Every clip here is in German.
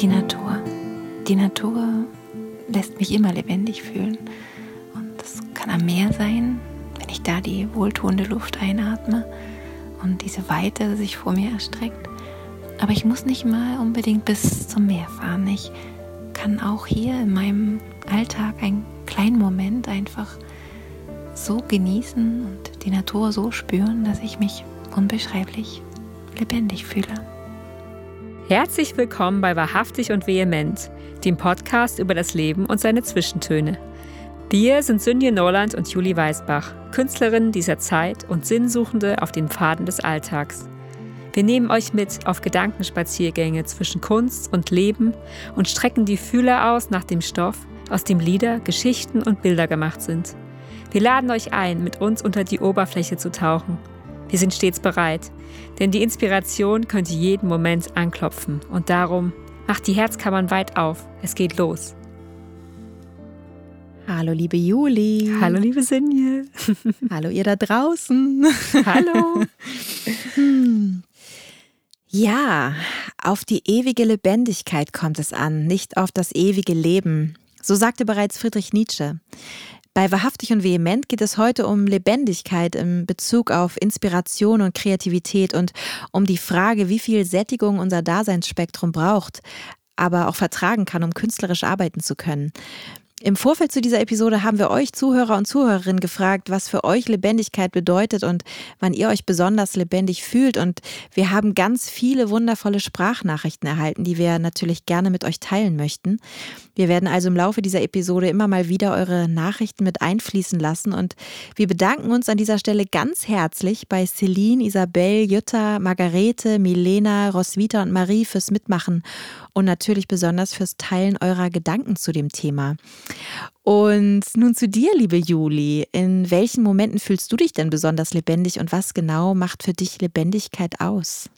Die Natur. Die Natur lässt mich immer lebendig fühlen. Und das kann am Meer sein, wenn ich da die wohltuende Luft einatme und diese Weite sich vor mir erstreckt. Aber ich muss nicht mal unbedingt bis zum Meer fahren. Ich kann auch hier in meinem Alltag einen kleinen Moment einfach so genießen und die Natur so spüren, dass ich mich unbeschreiblich lebendig fühle. Herzlich willkommen bei Wahrhaftig und Vehement, dem Podcast über das Leben und seine Zwischentöne. Wir sind Sünje Norland und Julie Weisbach, Künstlerinnen dieser Zeit und Sinnsuchende auf den Pfaden des Alltags. Wir nehmen euch mit auf Gedankenspaziergänge zwischen Kunst und Leben und strecken die Fühler aus nach dem Stoff, aus dem Lieder, Geschichten und Bilder gemacht sind. Wir laden euch ein, mit uns unter die Oberfläche zu tauchen. Wir sind stets bereit, denn die Inspiration könnte jeden Moment anklopfen und darum macht die Herzkammern weit auf. Es geht los. Hallo, liebe Juli. Hallo, liebe Sinje. Hallo, ihr da draußen. Hallo. Hm. Ja, auf die ewige Lebendigkeit kommt es an, nicht auf das ewige Leben. So sagte bereits Friedrich Nietzsche. Bei Wahrhaftig und Vehement geht es heute um Lebendigkeit im Bezug auf Inspiration und Kreativität und um die Frage, wie viel Sättigung unser Daseinsspektrum braucht, aber auch vertragen kann, um künstlerisch arbeiten zu können. Im Vorfeld zu dieser Episode haben wir euch Zuhörer und Zuhörerinnen gefragt, was für euch Lebendigkeit bedeutet und wann ihr euch besonders lebendig fühlt. Und wir haben ganz viele wundervolle Sprachnachrichten erhalten, die wir natürlich gerne mit euch teilen möchten. Wir werden also im Laufe dieser Episode immer mal wieder eure Nachrichten mit einfließen lassen. Und wir bedanken uns an dieser Stelle ganz herzlich bei Celine, Isabel, Jutta, Margarete, Milena, Roswitha und Marie fürs Mitmachen und natürlich besonders fürs Teilen eurer Gedanken zu dem Thema. Und nun zu dir, liebe Juli. In welchen Momenten fühlst du dich denn besonders lebendig und was genau macht für dich Lebendigkeit aus?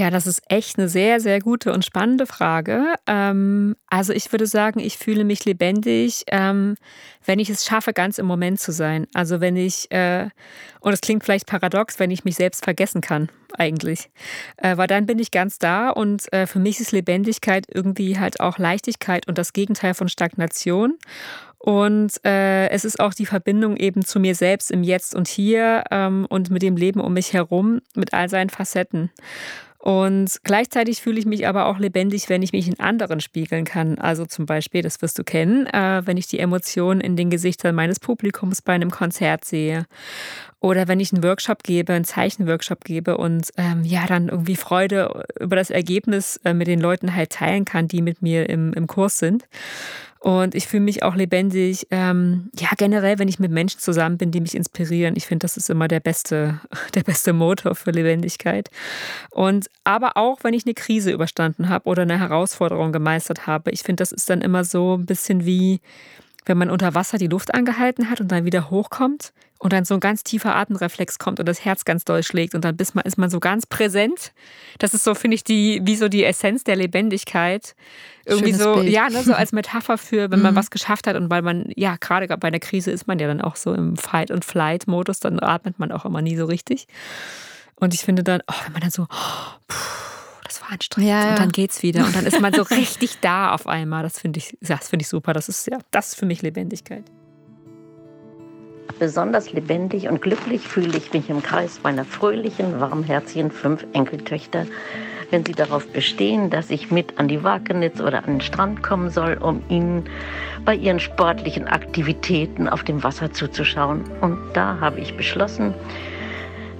Ja, das ist echt eine sehr, sehr gute und spannende Frage. Ähm, also ich würde sagen, ich fühle mich lebendig, ähm, wenn ich es schaffe, ganz im Moment zu sein. Also wenn ich, äh, und es klingt vielleicht paradox, wenn ich mich selbst vergessen kann, eigentlich. Äh, weil dann bin ich ganz da und äh, für mich ist Lebendigkeit irgendwie halt auch Leichtigkeit und das Gegenteil von Stagnation. Und äh, es ist auch die Verbindung eben zu mir selbst im Jetzt und Hier ähm, und mit dem Leben um mich herum, mit all seinen Facetten. Und gleichzeitig fühle ich mich aber auch lebendig, wenn ich mich in anderen spiegeln kann. Also zum Beispiel, das wirst du kennen, äh, wenn ich die Emotionen in den Gesichtern meines Publikums bei einem Konzert sehe. Oder wenn ich einen Workshop gebe, einen Zeichenworkshop gebe und ähm, ja, dann irgendwie Freude über das Ergebnis äh, mit den Leuten halt teilen kann, die mit mir im, im Kurs sind. Und ich fühle mich auch lebendig, ähm, ja, generell, wenn ich mit Menschen zusammen bin, die mich inspirieren. Ich finde, das ist immer der beste, der beste Motor für Lebendigkeit. Und aber auch, wenn ich eine Krise überstanden habe oder eine Herausforderung gemeistert habe. Ich finde, das ist dann immer so ein bisschen wie, wenn man unter Wasser die Luft angehalten hat und dann wieder hochkommt und dann so ein ganz tiefer Atemreflex kommt und das Herz ganz doll schlägt und dann ist man, ist man so ganz präsent. Das ist so, finde ich, die, wie so die Essenz der Lebendigkeit. Irgendwie Schönes so, Bild. ja, ne, so als Metapher für, wenn man Mhm. was geschafft hat und weil man, ja, gerade bei einer Krise ist man ja dann auch so im Fight- und Flight-Modus, dann atmet man auch immer nie so richtig. Und ich finde dann, oh, wenn man dann so, oh, puh, das war anstrengend Ja, ja. und dann geht's wieder und dann ist man so richtig da auf einmal. Das finde ich, das finde ich super. Das ist ja, das ist für mich Lebendigkeit. Besonders lebendig und glücklich fühle ich mich im Kreis meiner fröhlichen, warmherzigen fünf Enkeltöchter, wenn sie darauf bestehen, dass ich mit an die Wakenitz oder an den Strand kommen soll, um ihnen bei ihren sportlichen Aktivitäten auf dem Wasser zuzuschauen. Und da habe ich beschlossen,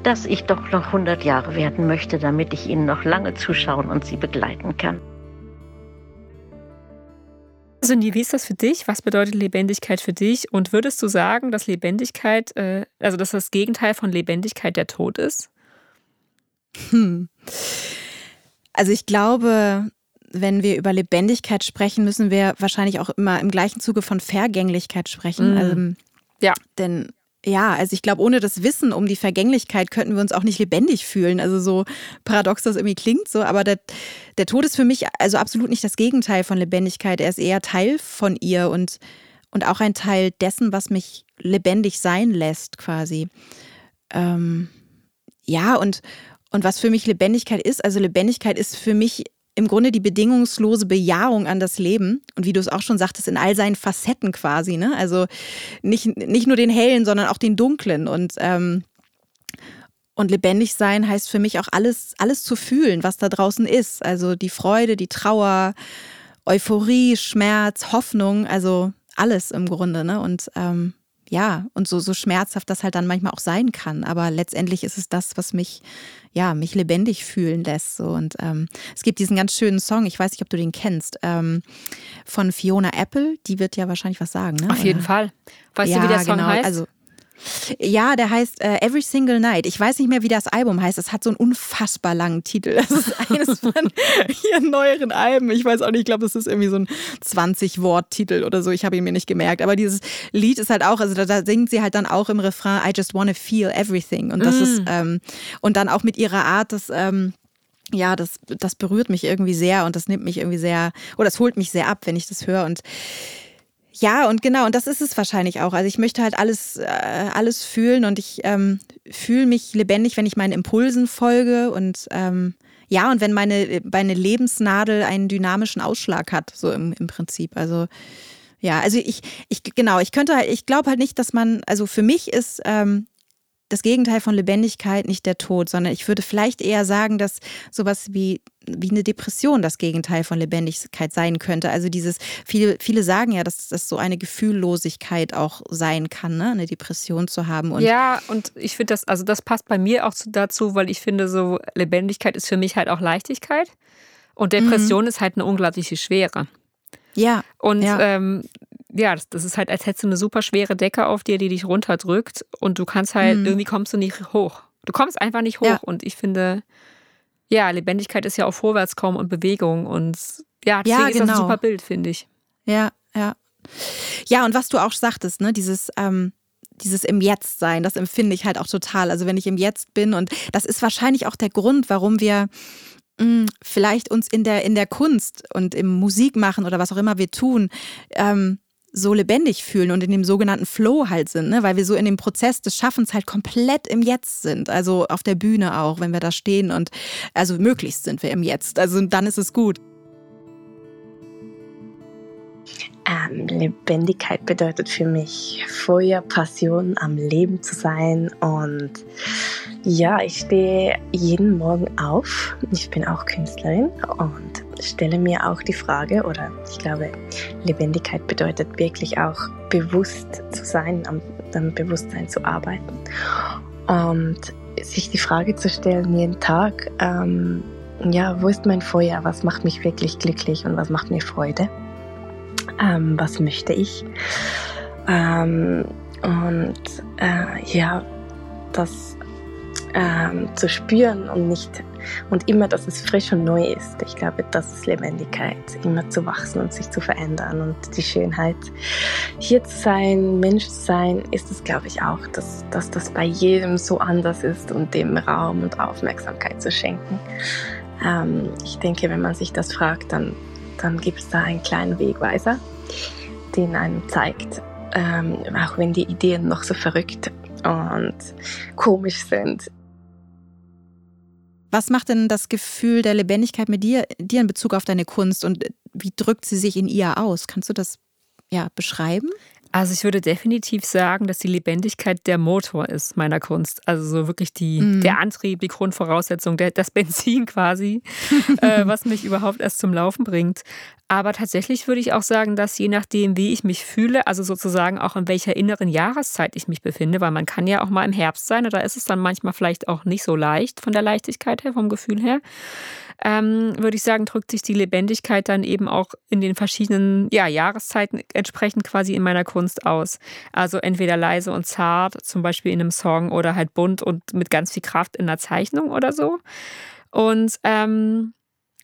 dass ich doch noch 100 Jahre werden möchte, damit ich ihnen noch lange zuschauen und sie begleiten kann. Cindy, wie ist das für dich? Was bedeutet Lebendigkeit für dich? Und würdest du sagen, dass Lebendigkeit, äh, also dass das Gegenteil von Lebendigkeit der Tod ist? Hm. Also ich glaube, wenn wir über Lebendigkeit sprechen, müssen wir wahrscheinlich auch immer im gleichen Zuge von Vergänglichkeit sprechen. Mhm. Also, Ja. Denn ja, also ich glaube, ohne das Wissen um die Vergänglichkeit könnten wir uns auch nicht lebendig fühlen. Also so paradox das irgendwie klingt so, aber der, der Tod ist für mich also absolut nicht das Gegenteil von Lebendigkeit. Er ist eher Teil von ihr und, und auch ein Teil dessen, was mich lebendig sein lässt quasi. ähm, ja, und, und was für mich Lebendigkeit ist, also Lebendigkeit ist für mich im Grunde die bedingungslose Bejahung an das Leben. Und wie du es auch schon sagtest, in all seinen Facetten quasi. Ne? Also nicht, nicht nur den hellen, sondern auch den dunklen. Und, ähm, und lebendig sein heißt für mich auch alles, alles zu fühlen, was da draußen ist. Also die Freude, die Trauer, Euphorie, Schmerz, Hoffnung, also alles im Grunde. Ne? Und ähm, ja, und so, so schmerzhaft das halt dann manchmal auch sein kann. Aber letztendlich ist es das, was mich, ja, mich lebendig fühlen lässt. So. Und ähm, es gibt diesen ganz schönen Song, ich weiß nicht, ob du den kennst, ähm, von Fiona Apple. Die wird ja wahrscheinlich was sagen, ne? Auf jeden Fall. Weißt ja, du, wie der Song genau, heißt? Also, ja, der heißt äh, Every Single Night. Ich weiß nicht mehr, wie das Album heißt. Es hat so einen unfassbar langen Titel. Das ist eines von ihren neueren Alben. Ich weiß auch nicht, ich glaube, das ist irgendwie so ein 20-Wort-Titel oder so. Ich habe ihn mir nicht gemerkt. Aber dieses Lied ist halt auch, also da, da, singt sie halt dann auch im Refrain I just wanna feel everything. Und das mm. ist, ähm, und dann auch mit ihrer Art, das, ähm, ja, das, das berührt mich irgendwie sehr und das nimmt mich irgendwie sehr, oder das holt mich sehr ab, wenn ich das höre. Und ja, und genau, und das ist es wahrscheinlich auch. Also ich möchte halt alles, äh, alles fühlen und ich ähm, fühle mich lebendig, wenn ich meinen Impulsen folge und ähm, ja, und wenn meine, meine Lebensnadel einen dynamischen Ausschlag hat, so im, im Prinzip. Also ja, also ich, ich genau, ich könnte halt, ich glaube halt nicht, dass man, also für mich ist ähm, das Gegenteil von Lebendigkeit nicht der Tod, sondern ich würde vielleicht eher sagen, dass sowas wie, wie eine Depression das Gegenteil von Lebendigkeit sein könnte. Also dieses, viele, viele sagen ja, dass das so eine Gefühllosigkeit auch sein kann, ne? eine Depression zu haben. Und ja, und ich finde das, also das passt bei mir auch dazu, weil ich finde, so Lebendigkeit ist für mich halt auch Leichtigkeit. Und Depression mhm. ist halt eine unglaubliche Schwere. Ja. Und ja. Ähm, ja, das, das, ist halt, als hättest du eine super schwere Decke auf dir, die dich runterdrückt und du kannst halt, mhm. irgendwie kommst du nicht hoch. Du kommst einfach nicht hoch. Ja. Und ich finde, ja, Lebendigkeit ist ja auch Vorwärtskommen und Bewegung und ja, deswegen ja, genau. ist das ein genau. super Bild, finde ich. Ja, ja. Ja, und was du auch sagtest, ne, dieses, ähm, dieses im Jetzt sein, das empfinde ich halt auch total. Also wenn ich im Jetzt bin und das ist wahrscheinlich auch der Grund, warum wir mh, mm, vielleicht uns in der, in der Kunst und im Musikmachen oder was auch immer wir tun, ähm, so lebendig fühlen und in dem sogenannten Flow halt sind, ne? weil wir so in dem Prozess des Schaffens halt komplett im Jetzt sind. Also auf der Bühne auch, wenn wir da stehen und also möglichst sind wir im Jetzt. Also dann ist es gut. Ähm, Lebendigkeit bedeutet für mich Feuer, Passion, am Leben zu sein. Und ja, ich stehe jeden Morgen auf. Ich bin auch Künstlerin und stelle mir auch die Frage, oder ich glaube, Lebendigkeit bedeutet wirklich auch bewusst zu sein, am, am Bewusstsein zu arbeiten. Und sich die Frage zu stellen jeden Tag, ähm, ja, wo ist mein Feuer? Was macht mich wirklich glücklich und was macht mir Freude? ähm, was möchte ich. Ähm, und äh, ja, das ähm, zu spüren und nicht und immer, dass es frisch und neu ist. Ich glaube, das ist Lebendigkeit, immer zu wachsen und sich zu verändern und die Schönheit, hier zu sein, Mensch zu sein, ist es, glaube ich, auch, dass, dass das bei jedem so anders ist und dem Raum und Aufmerksamkeit zu schenken. Ähm, ich denke, wenn man sich das fragt, dann dann gibt es da einen kleinen Wegweiser, den einem zeigt, ähm, auch wenn die Ideen noch so verrückt und komisch sind. Was macht denn das Gefühl der Lebendigkeit mit dir, dir in Bezug auf deine Kunst und wie drückt sie sich in ihr aus? Kannst du das ja beschreiben? Also ich würde definitiv sagen, dass die Lebendigkeit der Motor ist meiner Kunst. Also so wirklich die, mm. der Antrieb, die Grundvoraussetzung, der, das Benzin quasi, äh, was mich überhaupt erst zum Laufen bringt. Aber tatsächlich würde ich auch sagen, dass je nachdem, wie ich mich fühle, also sozusagen auch in welcher inneren Jahreszeit ich mich befinde, weil man kann ja auch mal im Herbst sein, oder ist es dann manchmal vielleicht auch nicht so leicht von der Leichtigkeit her, vom Gefühl her ähm, würde ich sagen, drückt sich die Lebendigkeit dann eben auch in den verschiedenen ja, Jahreszeiten entsprechend quasi in meiner Kunst aus. Also entweder leise und zart, zum Beispiel in einem Song, oder halt bunt und mit ganz viel Kraft in einer Zeichnung oder so. Und ähm,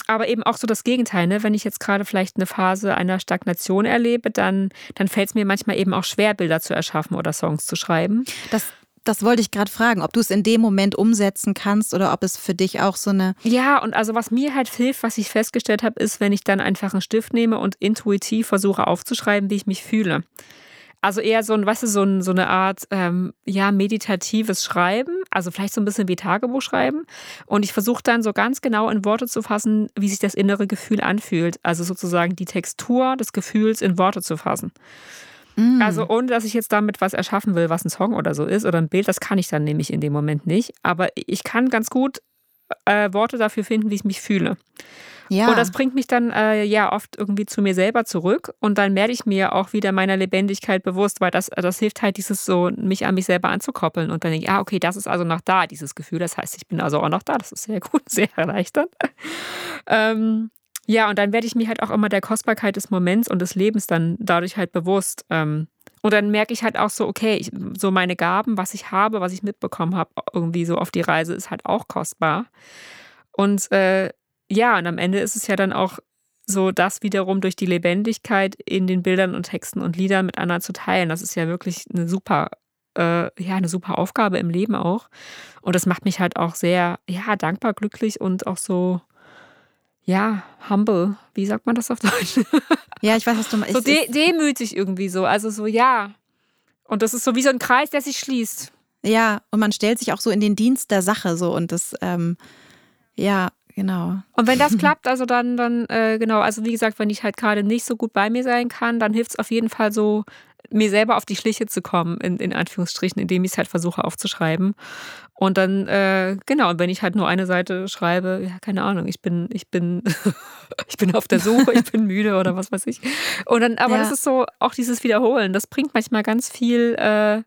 aber eben auch so das Gegenteil, ne? wenn ich jetzt gerade vielleicht eine Phase einer Stagnation erlebe, dann, dann fällt es mir manchmal eben auch schwer, Bilder zu erschaffen oder Songs zu schreiben. Das, das wollte ich gerade fragen, ob du es in dem Moment umsetzen kannst oder ob es für dich auch so eine. Ja, und also was mir halt hilft, was ich festgestellt habe, ist, wenn ich dann einfach einen Stift nehme und intuitiv versuche aufzuschreiben, wie ich mich fühle. Also eher so ein, weißt du, so, ein, so eine Art, ähm, ja, meditatives Schreiben, also vielleicht so ein bisschen wie Tagebuch schreiben. Und ich versuche dann so ganz genau in Worte zu fassen, wie sich das innere Gefühl anfühlt. Also sozusagen die Textur des Gefühls in Worte zu fassen. Mm. Also ohne, dass ich jetzt damit was erschaffen will, was ein Song oder so ist oder ein Bild, das kann ich dann nämlich in dem Moment nicht. Aber ich kann ganz gut äh, Worte dafür finden, wie ich mich fühle. Ja. Und das bringt mich dann äh, ja oft irgendwie zu mir selber zurück und dann werde ich mir auch wieder meiner Lebendigkeit bewusst, weil das, das hilft halt dieses so, mich an mich selber anzukoppeln und dann denke ich, ah, okay, das ist also noch da, dieses Gefühl. Das heißt, ich bin also auch noch da. Das ist sehr gut, sehr erleichternd. ähm, ja, und dann werde ich mir halt auch immer der Kostbarkeit des Moments und des Lebens dann dadurch halt bewusst. Ähm, und dann merke ich halt auch so, okay, ich, so meine Gaben, was ich habe, was ich mitbekommen habe, irgendwie so auf die Reise, ist halt auch kostbar. Und äh, ja, und am Ende ist es ja dann auch so, das wiederum durch die Lebendigkeit in den Bildern und Texten und Liedern mit anderen zu teilen. Das ist ja wirklich eine super, äh, ja, eine super Aufgabe im Leben auch. Und das macht mich halt auch sehr, ja, dankbar, glücklich und auch so, ja, humble. Wie sagt man das auf Deutsch? Ja, ich weiß, was du meinst. So de demütig irgendwie so. Also so, ja. Und das ist so wie so ein Kreis, der sich schließt. Ja, und man stellt sich auch so in den Dienst der Sache so und das, ähm, ja, genau. Und wenn das klappt, also dann, dann, äh, genau, also wie gesagt, wenn ich halt gerade nicht so gut bei mir sein kann, dann hilft es auf jeden Fall so, mir selber auf die Schliche zu kommen, in, in Anführungsstrichen, indem ich es halt versuche aufzuschreiben. Und dann, äh, genau, wenn ich halt nur eine Seite schreibe, ja, keine Ahnung, ich bin, ich bin, ich bin auf der Suche, ich bin müde oder was weiß ich. Und dann, aber ja. das ist so, auch dieses Wiederholen, das bringt manchmal ganz viel äh,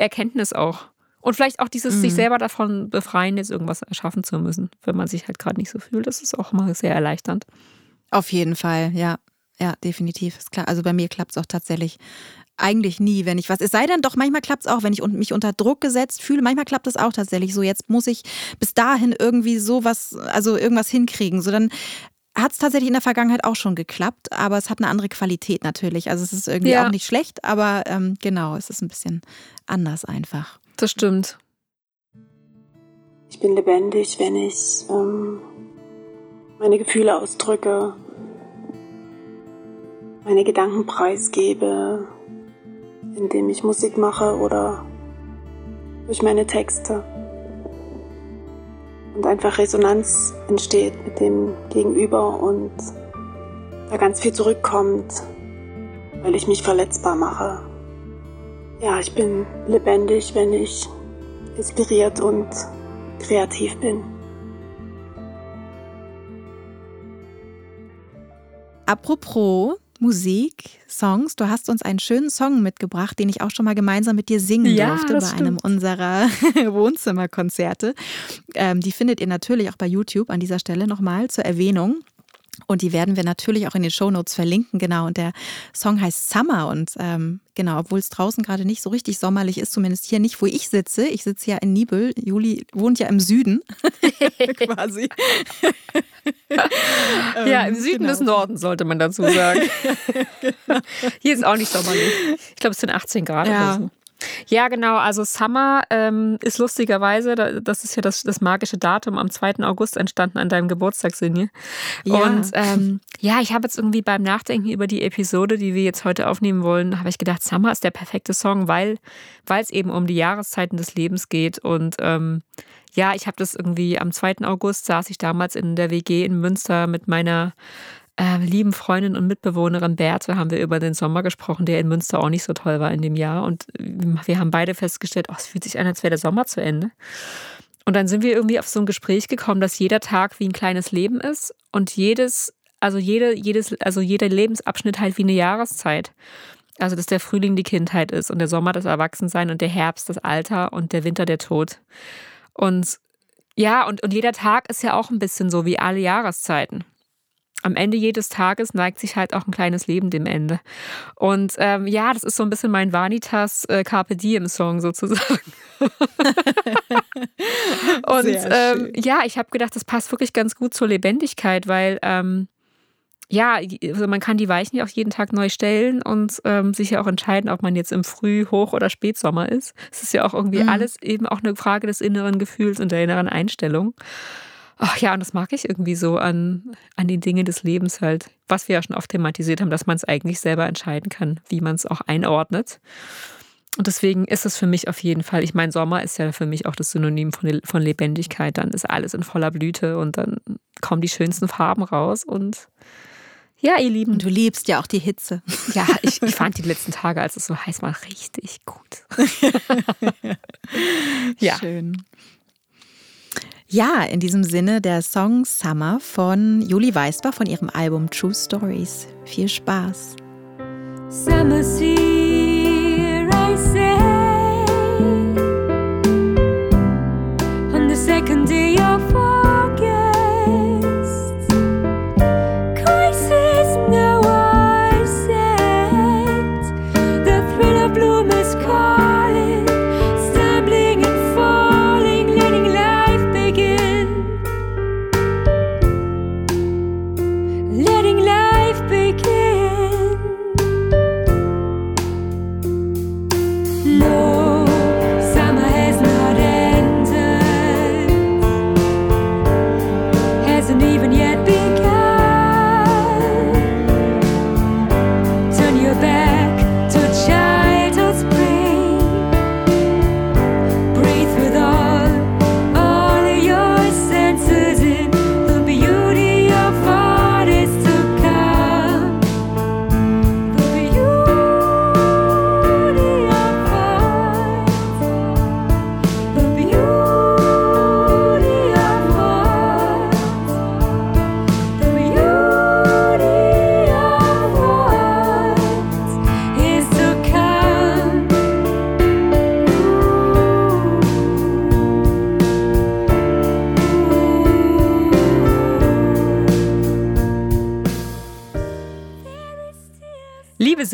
Erkenntnis auch. Und vielleicht auch dieses mhm. sich selber davon befreien, jetzt irgendwas erschaffen zu müssen, wenn man sich halt gerade nicht so fühlt. Das ist auch mal sehr erleichternd. Auf jeden Fall, ja. Ja, definitiv. Ist klar. Also bei mir klappt es auch tatsächlich eigentlich nie, wenn ich was. Es sei denn doch, manchmal klappt es auch, wenn ich mich unter Druck gesetzt fühle. Manchmal klappt es auch tatsächlich so. Jetzt muss ich bis dahin irgendwie sowas, also irgendwas hinkriegen. So dann hat es tatsächlich in der Vergangenheit auch schon geklappt, aber es hat eine andere Qualität natürlich. Also es ist irgendwie ja. auch nicht schlecht, aber ähm, genau, es ist ein bisschen anders einfach. Das stimmt. Ich bin lebendig, wenn ich ähm, meine Gefühle ausdrücke, meine Gedanken preisgebe, indem ich Musik mache oder durch meine Texte. Und einfach Resonanz entsteht mit dem Gegenüber und da ganz viel zurückkommt, weil ich mich verletzbar mache. Ja, ich bin lebendig, wenn ich inspiriert und kreativ bin. Apropos Musik, Songs. Du hast uns einen schönen Song mitgebracht, den ich auch schon mal gemeinsam mit dir singen ja, durfte bei stimmt. einem unserer Wohnzimmerkonzerte. Ähm, die findet ihr natürlich auch bei YouTube an dieser Stelle nochmal zur Erwähnung. Und die werden wir natürlich auch in den Shownotes verlinken, genau. Und der Song heißt Summer. Und ähm, genau, obwohl es draußen gerade nicht so richtig sommerlich ist, zumindest hier nicht, wo ich sitze. Ich sitze ja in Nibel. Juli wohnt ja im Süden. quasi. ja, im Süden genau. des Nordens sollte man dazu sagen. Hier ist auch nicht sommerlich. Ich glaube, es sind 18 Grad ja. so. Ja, genau. Also Summer ähm, ist lustigerweise, das ist ja das, das magische Datum, am 2. August entstanden an deinem Geburtstag, Sinje. Ja. Und ähm, ja, ich habe jetzt irgendwie beim Nachdenken über die Episode, die wir jetzt heute aufnehmen wollen, habe ich gedacht, Summer ist der perfekte Song, weil es eben um die Jahreszeiten des Lebens geht. Und ähm, ja, ich habe das irgendwie am 2. August saß ich damals in der WG in Münster mit meiner äh, lieben Freundin und Mitbewohnerin Berthe haben wir über den Sommer gesprochen, der in Münster auch nicht so toll war in dem Jahr. Und wir haben beide festgestellt, oh, es fühlt sich an, als wäre der Sommer zu Ende. Und dann sind wir irgendwie auf so ein Gespräch gekommen, dass jeder Tag wie ein kleines Leben ist und jedes, also jede, jedes, also jeder Lebensabschnitt halt wie eine Jahreszeit. Also dass der Frühling die Kindheit ist und der Sommer das Erwachsensein und der Herbst das Alter und der Winter der Tod. Und ja, und, und jeder Tag ist ja auch ein bisschen so wie alle Jahreszeiten am Ende jedes Tages neigt sich halt auch ein kleines Leben dem Ende. Und ähm, ja, das ist so ein bisschen mein Vanitas äh, Carpe Diem Song sozusagen. und ähm, ja, ich habe gedacht, das passt wirklich ganz gut zur Lebendigkeit, weil ähm, ja, also man kann die Weichen ja auch jeden Tag neu stellen und ähm, sich ja auch entscheiden, ob man jetzt im Früh-, Hoch- oder Spätsommer ist. Es ist ja auch irgendwie mhm. alles eben auch eine Frage des inneren Gefühls und der inneren Einstellung. Ach ja, und das mag ich irgendwie so an, an den Dingen des Lebens halt, was wir ja schon oft thematisiert haben, dass man es eigentlich selber entscheiden kann, wie man es auch einordnet. und deswegen ist es für mich auf jeden Fall, ich meine, Sommer ist ja für mich auch das Synonym von, von Lebendigkeit. Dann ist alles in voller Blüte und dann kommen die schönsten Farben raus und ja, ihr Lieben. Und du liebst ja auch die Hitze. Ja, ich, ich fand die letzten Tage, als es so heiß war, richtig gut. ja. Schön. Ja, in diesem Sinne der Song Summer von Juli Weisbach von ihrem Album True Stories. Viel Spaß. Summer's here,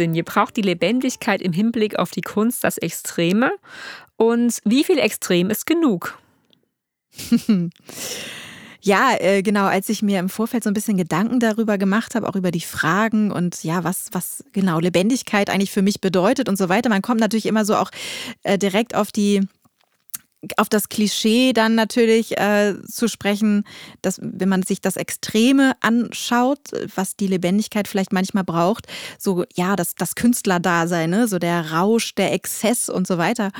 Sinje braucht die Lebendigkeit im Hinblick auf die Kunst das Extreme? Und wie viel Extrem ist genug? Ja, äh, genau, als ich mir im Vorfeld so ein bisschen Gedanken darüber gemacht habe, auch über die Fragen und ja, was, was genau Lebendigkeit eigentlich für mich bedeutet und so weiter. Man kommt natürlich immer so auch äh, direkt auf die auf das Klischee dann natürlich äh, zu sprechen, dass wenn man sich das Extreme anschaut, was die Lebendigkeit vielleicht manchmal braucht, so ja, das, das Künstlerdasein, ne? so der Rausch, der Exzess und so weiter.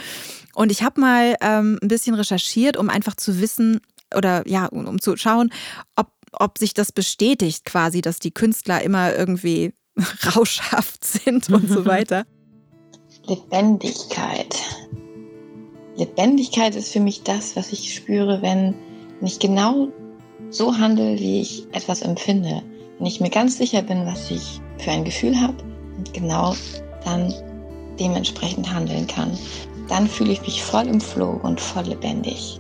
Und ich habe mal ähm, ein bisschen recherchiert, um einfach zu wissen oder ja, um, um zu schauen, ob, ob sich das bestätigt quasi, dass die Künstler immer irgendwie rauschhaft sind und so weiter. Lebendigkeit. Lebendigkeit ist für mich das, was ich spüre, wenn ich genau so handle, wie ich etwas empfinde. Wenn ich mir ganz sicher bin, was ich für ein Gefühl habe und genau dann dementsprechend handeln kann, dann fühle ich mich voll im Flow und voll lebendig.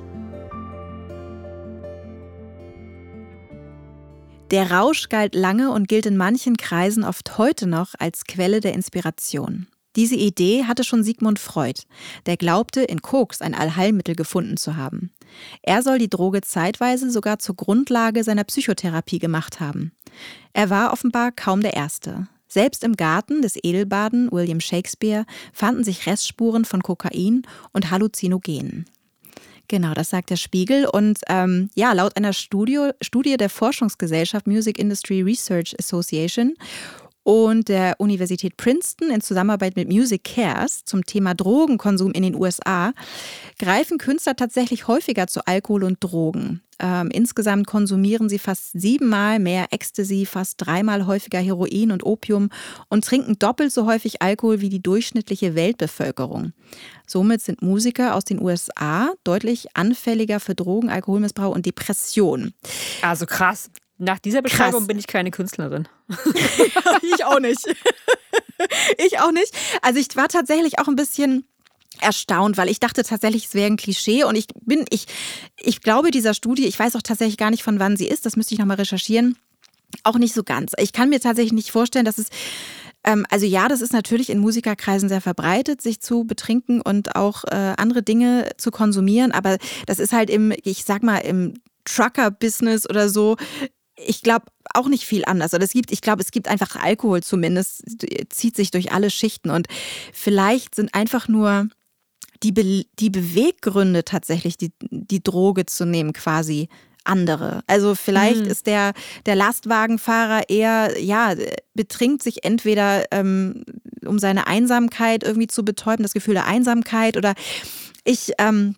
Der Rausch galt lange und gilt in manchen Kreisen oft heute noch als Quelle der Inspiration. Diese Idee hatte schon Sigmund Freud, der glaubte, in Koks ein Allheilmittel gefunden zu haben. Er soll die Droge zeitweise sogar zur Grundlage seiner Psychotherapie gemacht haben. Er war offenbar kaum der Erste. Selbst im Garten des Edelbaden William Shakespeare fanden sich Restspuren von Kokain und Halluzinogenen. Genau, das sagt der Spiegel. Und ähm, ja, laut einer Studie, Studie der Forschungsgesellschaft Music Industry Research Association und der Universität Princeton in Zusammenarbeit mit Music Cares zum Thema Drogenkonsum in den USA greifen Künstler tatsächlich häufiger zu Alkohol und Drogen. Ähm, insgesamt konsumieren sie fast siebenmal mehr Ecstasy, fast dreimal häufiger Heroin und Opium und trinken doppelt so häufig Alkohol wie die durchschnittliche Weltbevölkerung. Somit sind Musiker aus den USA deutlich anfälliger für Drogen, Alkoholmissbrauch und Depression. Also krass. Nach dieser Beschreibung Krass. bin ich keine Künstlerin. ich auch nicht. ich auch nicht. Also ich war tatsächlich auch ein bisschen erstaunt, weil ich dachte tatsächlich, es wäre ein Klischee und ich bin, ich, ich glaube dieser Studie, ich weiß auch tatsächlich gar nicht, von wann sie ist, das müsste ich nochmal recherchieren, auch nicht so ganz. Ich kann mir tatsächlich nicht vorstellen, dass es ähm, also ja, das ist natürlich in Musikerkreisen sehr verbreitet, sich zu betrinken und auch äh, andere Dinge zu konsumieren. Aber das ist halt im, ich sag mal, im Trucker-Business oder so ich glaube auch nicht viel anders. Oder es gibt, ich glaube, es gibt einfach Alkohol zumindest, zieht sich durch alle Schichten. Und vielleicht sind einfach nur die, Be die Beweggründe tatsächlich, die, die Droge zu nehmen, quasi andere. Also vielleicht mhm. ist der, der Lastwagenfahrer eher, ja, betrinkt sich entweder ähm, um seine Einsamkeit irgendwie zu betäuben, das Gefühl der Einsamkeit oder ich ähm,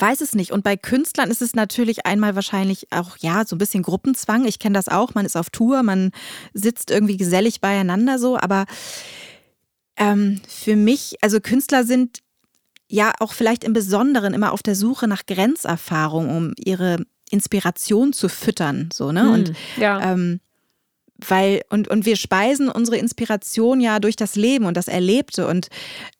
weiß es nicht. Und bei Künstlern ist es natürlich einmal wahrscheinlich auch, ja, so ein bisschen Gruppenzwang. Ich kenne das auch. Man ist auf Tour, man sitzt irgendwie gesellig beieinander so. Aber ähm, für mich, also Künstler sind ja auch vielleicht im Besonderen immer auf der Suche nach Grenzerfahrung, um ihre Inspiration zu füttern. So, ne? Hm, und ja. ähm, weil, und, und wir speisen unsere Inspiration ja durch das Leben und das Erlebte. Und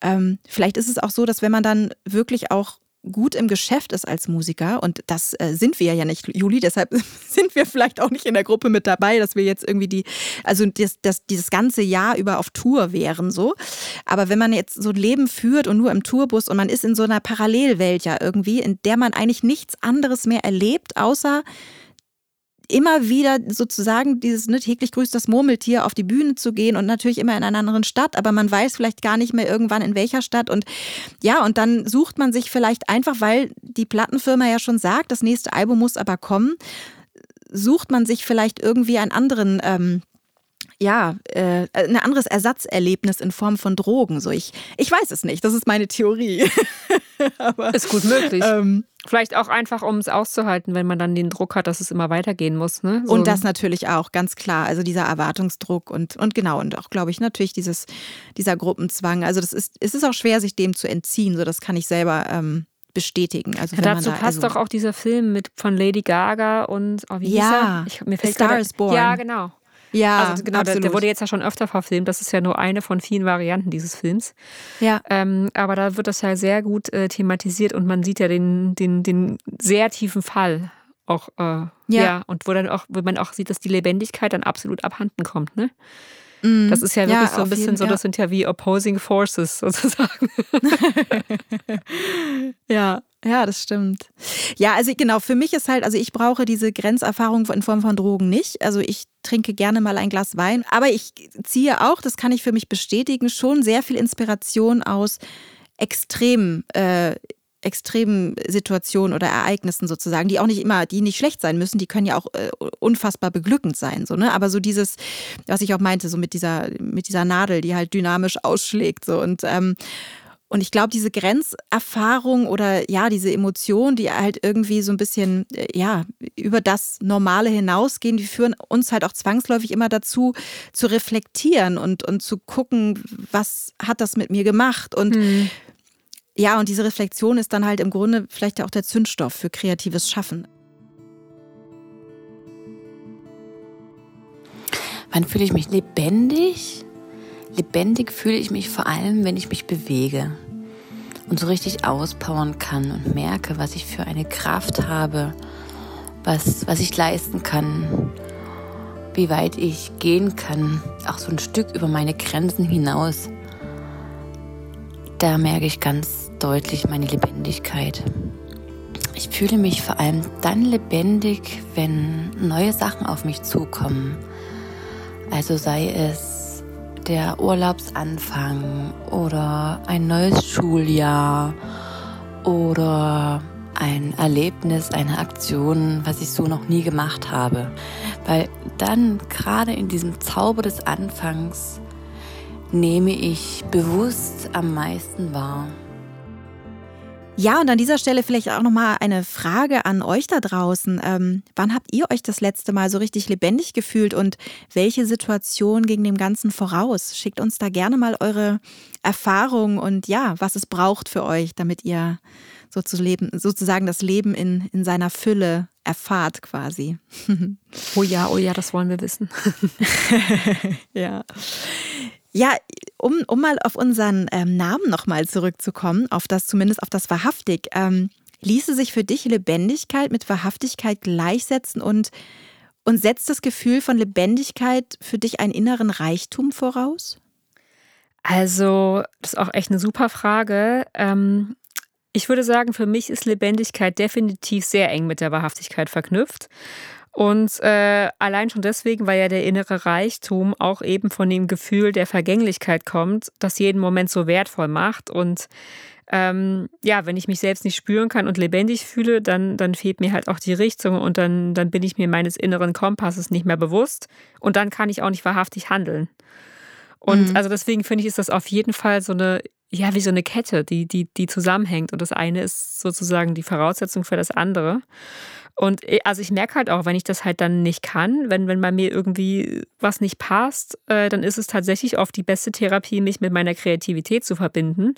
ähm, vielleicht ist es auch so, dass wenn man dann wirklich auch gut im Geschäft ist als Musiker, und das äh, sind wir ja nicht, Juli, deshalb sind wir vielleicht auch nicht in der Gruppe mit dabei, dass wir jetzt irgendwie die, also das, das, dieses ganze Jahr über auf Tour wären so. Aber wenn man jetzt so ein Leben führt und nur im Tourbus und man ist in so einer Parallelwelt ja irgendwie, in der man eigentlich nichts anderes mehr erlebt, außer immer wieder sozusagen dieses ne, täglich grüßt das Murmeltier auf die Bühne zu gehen und natürlich immer in einer anderen Stadt, aber man weiß vielleicht gar nicht mehr irgendwann in welcher Stadt. Und ja, und dann sucht man sich vielleicht einfach, weil die Plattenfirma ja schon sagt, das nächste Album muss aber kommen, sucht man sich vielleicht irgendwie einen anderen ähm, ja, äh, ein anderes Ersatzerlebnis in Form von Drogen. So, ich, ich weiß es nicht, das ist meine Theorie. Aber, ist gut möglich. Ähm, Vielleicht auch einfach, um es auszuhalten, wenn man dann den Druck hat, dass es immer weitergehen muss. Ne? So. Und das natürlich auch, ganz klar. Also dieser Erwartungsdruck und, und genau, und auch, glaube ich, natürlich dieses, dieser Gruppenzwang. Also das ist, es ist auch schwer, sich dem zu entziehen. So, das kann ich selber ähm, bestätigen. Also ja, dazu da, passt also, doch auch dieser Film mit von Lady Gaga und oh, wie ja, hieß er? Ich, mir fällt Star is Born. Ja, genau. Ja, also genau, der, der, wurde jetzt ja schon öfter verfilmt. Das ist ja nur eine von vielen Varianten dieses Films. Ja. Ähm, aber da wird das ja sehr gut äh, thematisiert und man sieht ja den, den, den sehr tiefen Fall auch. Äh, ja. ja. Und wo dann auch, wo man auch sieht, dass die Lebendigkeit dann absolut abhanden kommt, ne? Mhm. Das ist ja wirklich ja, so ein bisschen jeden, so, das sind ja wie Opposing Forces sozusagen. ja, ja, das stimmt. Ja, also genau, für mich ist halt, also ich brauche diese Grenzerfahrung in Form von Drogen nicht. Also ich trinke gerne mal ein Glas Wein, aber ich ziehe auch, das kann ich für mich bestätigen, schon sehr viel Inspiration aus extremen äh, extremen Situationen oder Ereignissen sozusagen, die auch nicht immer, die nicht schlecht sein müssen, die können ja auch äh, unfassbar beglückend sein, so, ne? Aber so dieses, was ich auch meinte, so mit dieser, mit dieser Nadel, die halt dynamisch ausschlägt, so und ähm, und ich glaube, diese Grenzerfahrung oder ja, diese Emotionen, die halt irgendwie so ein bisschen, äh, ja, über das Normale hinausgehen, die führen uns halt auch zwangsläufig immer dazu, zu reflektieren und, und zu gucken, was hat das mit mir gemacht und hm. ja, und diese Reflexion ist dann halt im Grunde vielleicht auch der Zündstoff für kreatives Schaffen. Wann fühle ich mich lebendig? Lebendig fühle ich mich vor allem, wenn ich mich bewege und so richtig auspowern kann und merke, was ich für eine Kraft habe, was, was ich leisten kann, wie weit ich gehen kann, auch so ein Stück über meine Grenzen hinaus. Da merke ich ganz deutlich meine Lebendigkeit. Ich fühle mich vor allem dann lebendig, wenn neue Sachen auf mich zukommen. Also sei es der Urlaubsanfang oder ein neues Schuljahr oder ein Erlebnis, eine Aktion, was ich so noch nie gemacht habe. Weil dann gerade in diesem Zauber des Anfangs nehme ich bewusst am meisten wahr. Ja, und an dieser Stelle vielleicht auch nochmal eine Frage an euch da draußen. Ähm, wann habt ihr euch das letzte Mal so richtig lebendig gefühlt und welche Situation ging dem Ganzen voraus? Schickt uns da gerne mal eure Erfahrungen und ja, was es braucht für euch, damit ihr sozusagen das Leben in, in seiner Fülle erfahrt quasi. oh ja, oh ja, das wollen wir wissen. ja. Ja, um, um mal auf unseren ähm, Namen nochmal zurückzukommen, auf das zumindest auf das Wahrhaftig. Ähm, ließe sich für dich Lebendigkeit mit Wahrhaftigkeit gleichsetzen und, und setzt das Gefühl von Lebendigkeit für dich einen inneren Reichtum voraus? Also, das ist auch echt eine super Frage. Ähm, ich würde sagen, für mich ist Lebendigkeit definitiv sehr eng mit der Wahrhaftigkeit verknüpft. Und äh, allein schon deswegen, weil ja der innere Reichtum auch eben von dem Gefühl der Vergänglichkeit kommt, das jeden Moment so wertvoll macht. Und ähm, ja, wenn ich mich selbst nicht spüren kann und lebendig fühle, dann, dann fehlt mir halt auch die Richtung und dann, dann bin ich mir meines inneren Kompasses nicht mehr bewusst und dann kann ich auch nicht wahrhaftig handeln. Und mhm. also deswegen finde ich, ist das auf jeden Fall so eine, ja, wie so eine Kette, die, die, die zusammenhängt. Und das eine ist sozusagen die Voraussetzung für das andere. Und äh, also ich merke halt auch, wenn ich das halt dann nicht kann, wenn, wenn bei mir irgendwie was nicht passt, äh, dann ist es tatsächlich oft die beste Therapie, mich mit meiner Kreativität zu verbinden.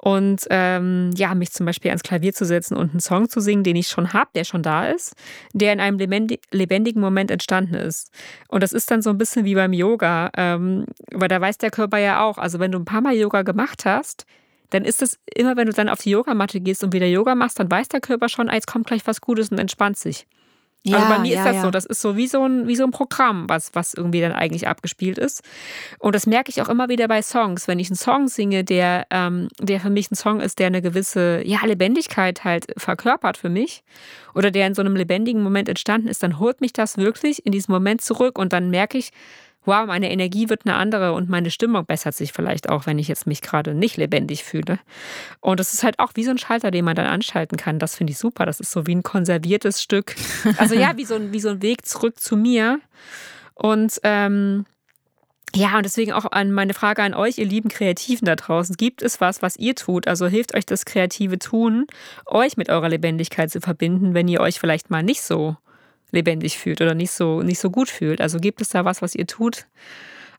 Und ähm, ja, mich zum Beispiel ans Klavier zu setzen und einen Song zu singen, den ich schon habe, der schon da ist, der in einem lebendigen Moment entstanden ist. Und das ist dann so ein bisschen wie beim Yoga, ähm, weil da weiß der Körper ja auch, also wenn du ein paar Mal Yoga gemacht hast, dann ist es immer, wenn du dann auf die Yogamatte gehst und wieder Yoga machst, dann weiß der Körper schon, ah, jetzt kommt gleich was Gutes und entspannt sich. Ja, also bei mir ja, ist das ja. so. Das ist so wie so ein, wie so ein Programm, was, was irgendwie dann eigentlich abgespielt ist. Und das merke ich auch immer wieder bei Songs. Wenn ich einen Song singe, der, ähm, der für mich ein Song ist, der eine gewisse ja, Lebendigkeit halt verkörpert für mich oder der in so einem lebendigen Moment entstanden ist, dann holt mich das wirklich in diesen Moment zurück und dann merke ich, wow, meine Energie wird eine andere und meine Stimmung bessert sich vielleicht auch, wenn ich jetzt mich gerade nicht lebendig fühle. Und das ist halt auch wie so ein Schalter, den man dann anschalten kann. Das finde ich super. Das ist so wie ein konserviertes Stück. Also ja, wie so ein, wie so ein Weg zurück zu mir. Und ähm, ja, und deswegen auch an meine Frage an euch, ihr lieben Kreativen da draußen. Gibt es was, was ihr tut? Also hilft euch das kreative Tun, euch mit eurer Lebendigkeit zu verbinden, wenn ihr euch vielleicht mal nicht so lebendig fühlt oder nicht so, nicht so gut fühlt. Also gibt es da was, was ihr tut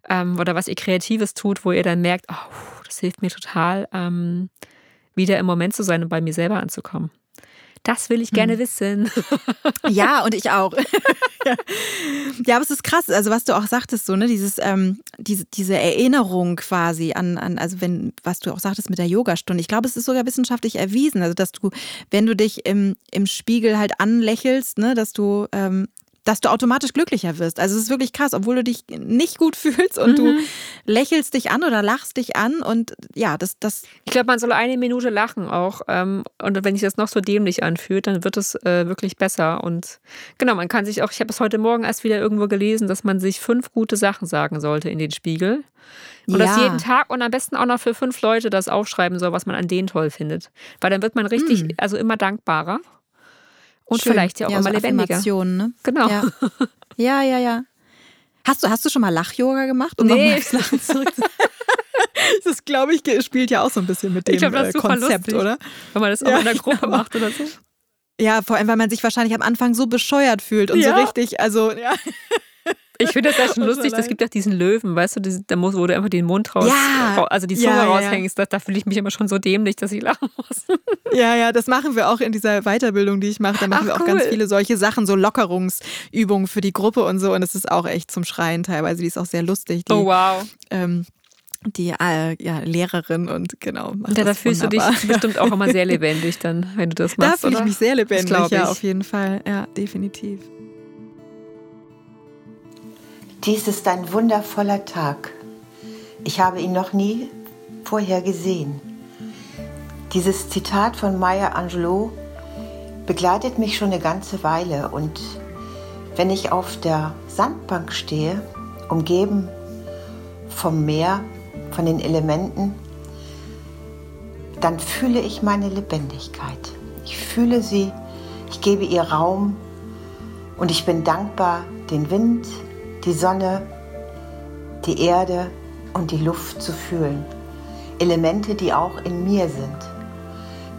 ähm, oder was ihr Kreatives tut, wo ihr dann merkt, oh, das hilft mir total, ähm, wieder im Moment zu sein und bei mir selber anzukommen. Das will ich gerne hm. wissen. Ja, und ich auch. ja, aber es ist krass, also was du auch sagtest, so, ne, dieses, ähm, diese, diese Erinnerung quasi an, an, also wenn, was du auch sagtest mit der Yogastunde, ich glaube, es ist sogar wissenschaftlich erwiesen, also dass du, wenn du dich im, im Spiegel halt anlächelst, ne, dass du ähm, dass du automatisch glücklicher wirst. Also es ist wirklich krass, obwohl du dich nicht gut fühlst und mhm. du lächelst dich an oder lachst dich an und ja, das, das. Ich glaube, man soll eine Minute lachen auch. Ähm, und wenn sich das noch so dämlich anfühlt, dann wird es äh, wirklich besser. Und genau, man kann sich auch, ich habe es heute Morgen erst wieder irgendwo gelesen, dass man sich fünf gute Sachen sagen sollte in den Spiegel. Und ja. das jeden Tag und am besten auch noch für fünf Leute das aufschreiben soll, was man an denen toll findet. Weil dann wird man richtig, mhm. also immer dankbarer. Und Schön. vielleicht ja auch ja, immer so lebendiger. Ne? Genau. Ja. ja, ja, ja. Hast du, hast du schon mal Lach-Yoga gemacht? Um nee. aufs Lachen zurück Das, glaube ich, spielt ja auch so ein bisschen mit dem ich glaub, das äh, Konzept, lustig, oder? Wenn man das auch ja, in der Gruppe genau. macht oder so. Ja, vor allem, weil man sich wahrscheinlich am Anfang so bescheuert fühlt und ja. so richtig, also ja. Ich finde das ja schon lustig. Es gibt ja diesen Löwen, weißt du, da wo du einfach den Mund raus, ja. also die Zunge ja, raushängst. Da, da fühle ich mich immer schon so dämlich, dass ich lachen muss. Ja, ja, das machen wir auch in dieser Weiterbildung, die ich mache. Da machen Ach, wir auch cool. ganz viele solche Sachen, so Lockerungsübungen für die Gruppe und so. Und es ist auch echt zum Schreien teilweise. Die ist auch sehr lustig. Die, oh, wow. Ähm, die äh, ja, Lehrerin und genau. Ja, da fühlst wunderbar. du dich bestimmt auch immer sehr lebendig dann, wenn du das machst. Da fühle ich mich sehr lebendig, ja, auf jeden Fall. Ja, definitiv. Dies ist ein wundervoller Tag. Ich habe ihn noch nie vorher gesehen. Dieses Zitat von Maya Angelou begleitet mich schon eine ganze Weile und wenn ich auf der Sandbank stehe, umgeben vom Meer, von den Elementen, dann fühle ich meine Lebendigkeit. Ich fühle sie, ich gebe ihr Raum und ich bin dankbar, den Wind, die Sonne, die Erde und die Luft zu fühlen. Elemente, die auch in mir sind.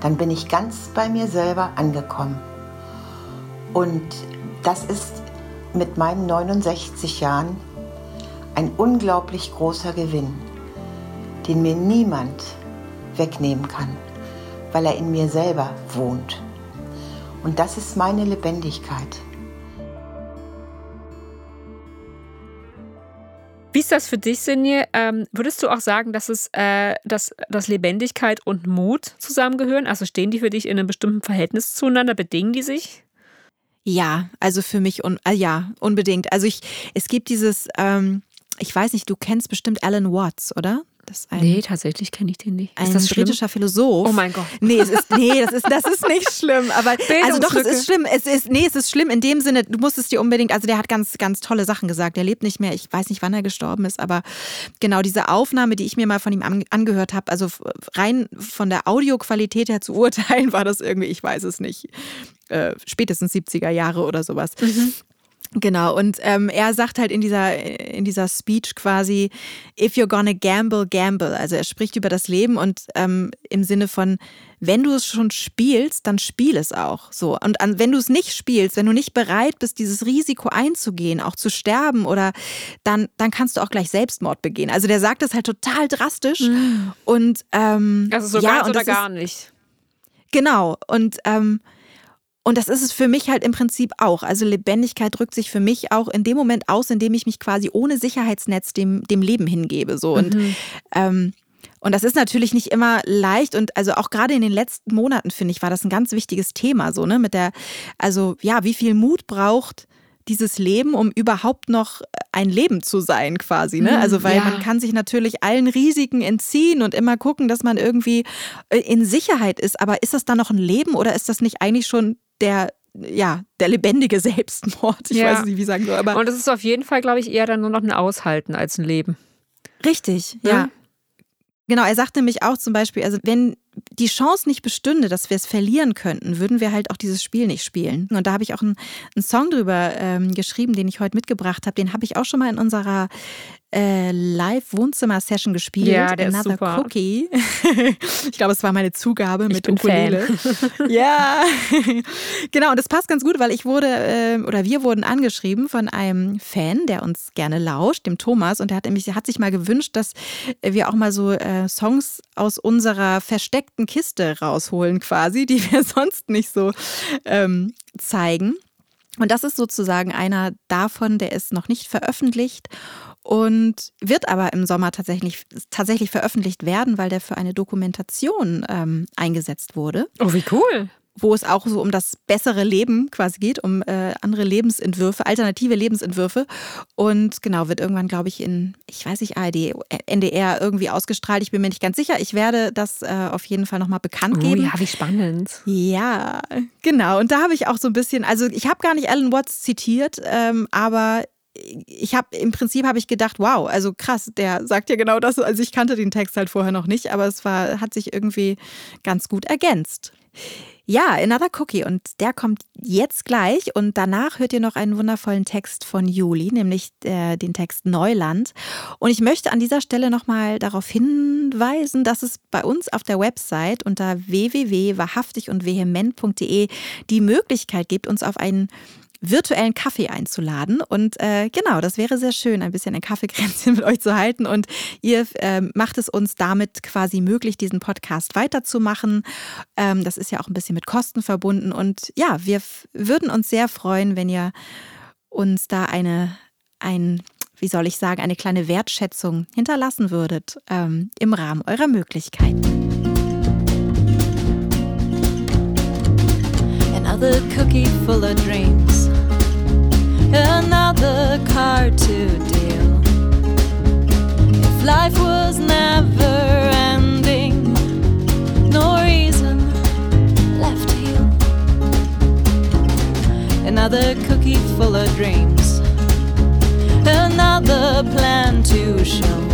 Dann bin ich ganz bei mir selber angekommen. Und das ist mit meinen 69 Jahren ein unglaublich großer Gewinn, den mir niemand wegnehmen kann, weil er in mir selber wohnt. Und das ist meine Lebendigkeit. Wie ist das für dich, Sinje? Ähm, würdest du auch sagen, dass es äh, dass, dass Lebendigkeit und Mut zusammengehören? Also stehen die für dich in einem bestimmten Verhältnis zueinander? Bedingen die sich? Ja, also für mich un äh, ja, unbedingt. Also ich, es gibt dieses, ähm, ich weiß nicht, du kennst bestimmt Alan Watts, oder? Das ein, nee, tatsächlich kenne ich den nicht. Ist ein das britischer Philosoph. Oh mein Gott. Nee, es ist, nee das, ist, das ist nicht schlimm. Aber also doch, es ist schlimm. Es ist, nee, es ist schlimm in dem Sinne, du musst es dir unbedingt, also der hat ganz, ganz tolle Sachen gesagt. Der lebt nicht mehr, ich weiß nicht, wann er gestorben ist, aber genau diese Aufnahme, die ich mir mal von ihm angehört habe, also rein von der Audioqualität her zu urteilen, war das irgendwie, ich weiß es nicht, äh, spätestens 70er Jahre oder sowas. Mhm. Genau, und ähm, er sagt halt in dieser, in dieser Speech quasi, if you're gonna gamble, gamble. Also er spricht über das Leben und ähm, im Sinne von, wenn du es schon spielst, dann spiel es auch. So. Und an, wenn du es nicht spielst, wenn du nicht bereit bist, dieses Risiko einzugehen, auch zu sterben oder dann, dann kannst du auch gleich Selbstmord begehen. Also der sagt das halt total drastisch. Mhm. Und ähm, also so ja, ganz oder gar ist, nicht. Genau. Und ähm, und das ist es für mich halt im Prinzip auch. Also Lebendigkeit drückt sich für mich auch in dem Moment aus, in dem ich mich quasi ohne Sicherheitsnetz dem, dem Leben hingebe. So. Und, mhm. ähm, und das ist natürlich nicht immer leicht. Und also auch gerade in den letzten Monaten, finde ich, war das ein ganz wichtiges Thema. So, ne? Mit der, also ja, wie viel Mut braucht dieses Leben, um überhaupt noch ein Leben zu sein, quasi. Ne? Also, weil ja. man kann sich natürlich allen Risiken entziehen und immer gucken, dass man irgendwie äh, in Sicherheit ist. Aber ist das dann noch ein Leben oder ist das nicht eigentlich schon der ja, der lebendige Selbstmord. Ich ja. weiß nicht, wie sagen soll. Aber und es ist auf jeden Fall, glaube ich, eher dann nur noch ein Aushalten als ein Leben. Richtig, ja. ja. Genau, er sagt nämlich auch zum Beispiel, also wenn die Chance nicht bestünde, dass wir es verlieren könnten, würden wir halt auch dieses Spiel nicht spielen. Und da habe ich auch einen, einen Song drüber ähm, geschrieben, den ich heute mitgebracht habe. Den habe ich auch schon mal in unserer äh, Live-Wohnzimmer-Session gespielt. Ja, der Another ist super. Cookie. ich glaube, es war meine Zugabe mit Ukulele. ja, genau. Und das passt ganz gut, weil ich wurde äh, oder wir wurden angeschrieben von einem Fan, der uns gerne lauscht, dem Thomas. Und der hat, nämlich, hat sich mal gewünscht, dass wir auch mal so äh, Songs aus unserer versteckten Kiste rausholen, quasi, die wir sonst nicht so ähm, zeigen. Und das ist sozusagen einer davon, der ist noch nicht veröffentlicht und wird aber im Sommer tatsächlich, tatsächlich veröffentlicht werden, weil der für eine Dokumentation ähm, eingesetzt wurde. Oh, wie cool wo es auch so um das bessere Leben quasi geht, um äh, andere Lebensentwürfe, alternative Lebensentwürfe. Und genau, wird irgendwann, glaube ich, in, ich weiß nicht, ARD, NDR irgendwie ausgestrahlt. Ich bin mir nicht ganz sicher. Ich werde das äh, auf jeden Fall nochmal bekannt oh, geben. Ja, wie spannend. Ja, genau. Und da habe ich auch so ein bisschen, also ich habe gar nicht Alan Watts zitiert, ähm, aber ich habe im Prinzip habe ich gedacht, wow, also krass, der sagt ja genau das. Also ich kannte den Text halt vorher noch nicht, aber es war, hat sich irgendwie ganz gut ergänzt. Ja, Another Cookie und der kommt jetzt gleich und danach hört ihr noch einen wundervollen Text von Juli, nämlich äh, den Text Neuland. Und ich möchte an dieser Stelle nochmal darauf hinweisen, dass es bei uns auf der Website unter www.wahrhaftig und vehement.de die Möglichkeit gibt, uns auf einen virtuellen Kaffee einzuladen. Und äh, genau, das wäre sehr schön, ein bisschen ein Kaffeekränzchen mit euch zu halten. Und ihr äh, macht es uns damit quasi möglich, diesen Podcast weiterzumachen. Ähm, das ist ja auch ein bisschen mit Kosten verbunden. Und ja, wir würden uns sehr freuen, wenn ihr uns da eine, ein, wie soll ich sagen, eine kleine Wertschätzung hinterlassen würdet ähm, im Rahmen eurer Möglichkeiten. Another cookie full of dreams. Another card to deal. If life was never ending, no reason left to heal. Another cookie full of dreams. Another plan to show.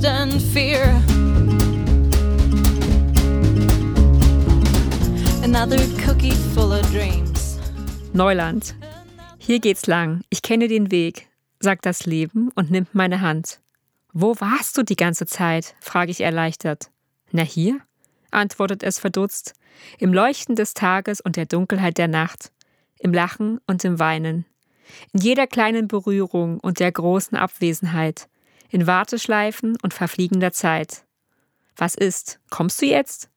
Trust and fear. Another cookie full of dreams. Neuland. Hier geht's lang. Ich kenne den Weg, sagt das Leben und nimmt meine Hand. Wo warst du die ganze Zeit? frage ich erleichtert. Na hier? antwortet es verdutzt. Im Leuchten des Tages und der Dunkelheit der Nacht. Im Lachen und im Weinen. In jeder kleinen Berührung und der großen Abwesenheit in Warteschleifen und verfliegender Zeit. Was ist? Kommst du jetzt?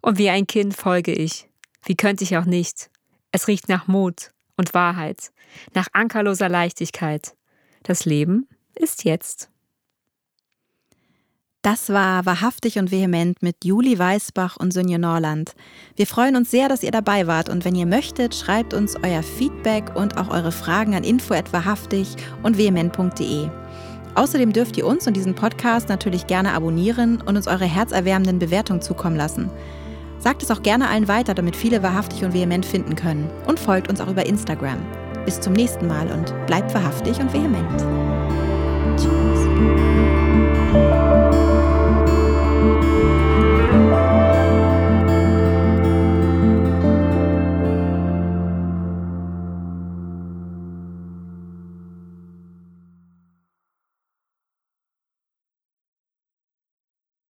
Und wie ein Kind folge ich. Wie könnte ich auch nicht? Es riecht nach Mut und Wahrheit, nach ankerloser Leichtigkeit. Das Leben ist jetzt. Das war wahrhaftig und vehement mit Juli Weißbach und Sonja Norland. Wir freuen uns sehr, dass ihr dabei wart und wenn ihr möchtet, schreibt uns euer Feedback und auch eure Fragen an info@wahrhaftig und vehement.de. Außerdem dürft ihr uns und diesen Podcast natürlich gerne abonnieren und uns eure herzerwärmenden Bewertungen zukommen lassen. Sagt es auch gerne allen weiter, damit viele wahrhaftig und vehement finden können. Und folgt uns auch über Instagram. Bis zum nächsten Mal und bleibt wahrhaftig und vehement.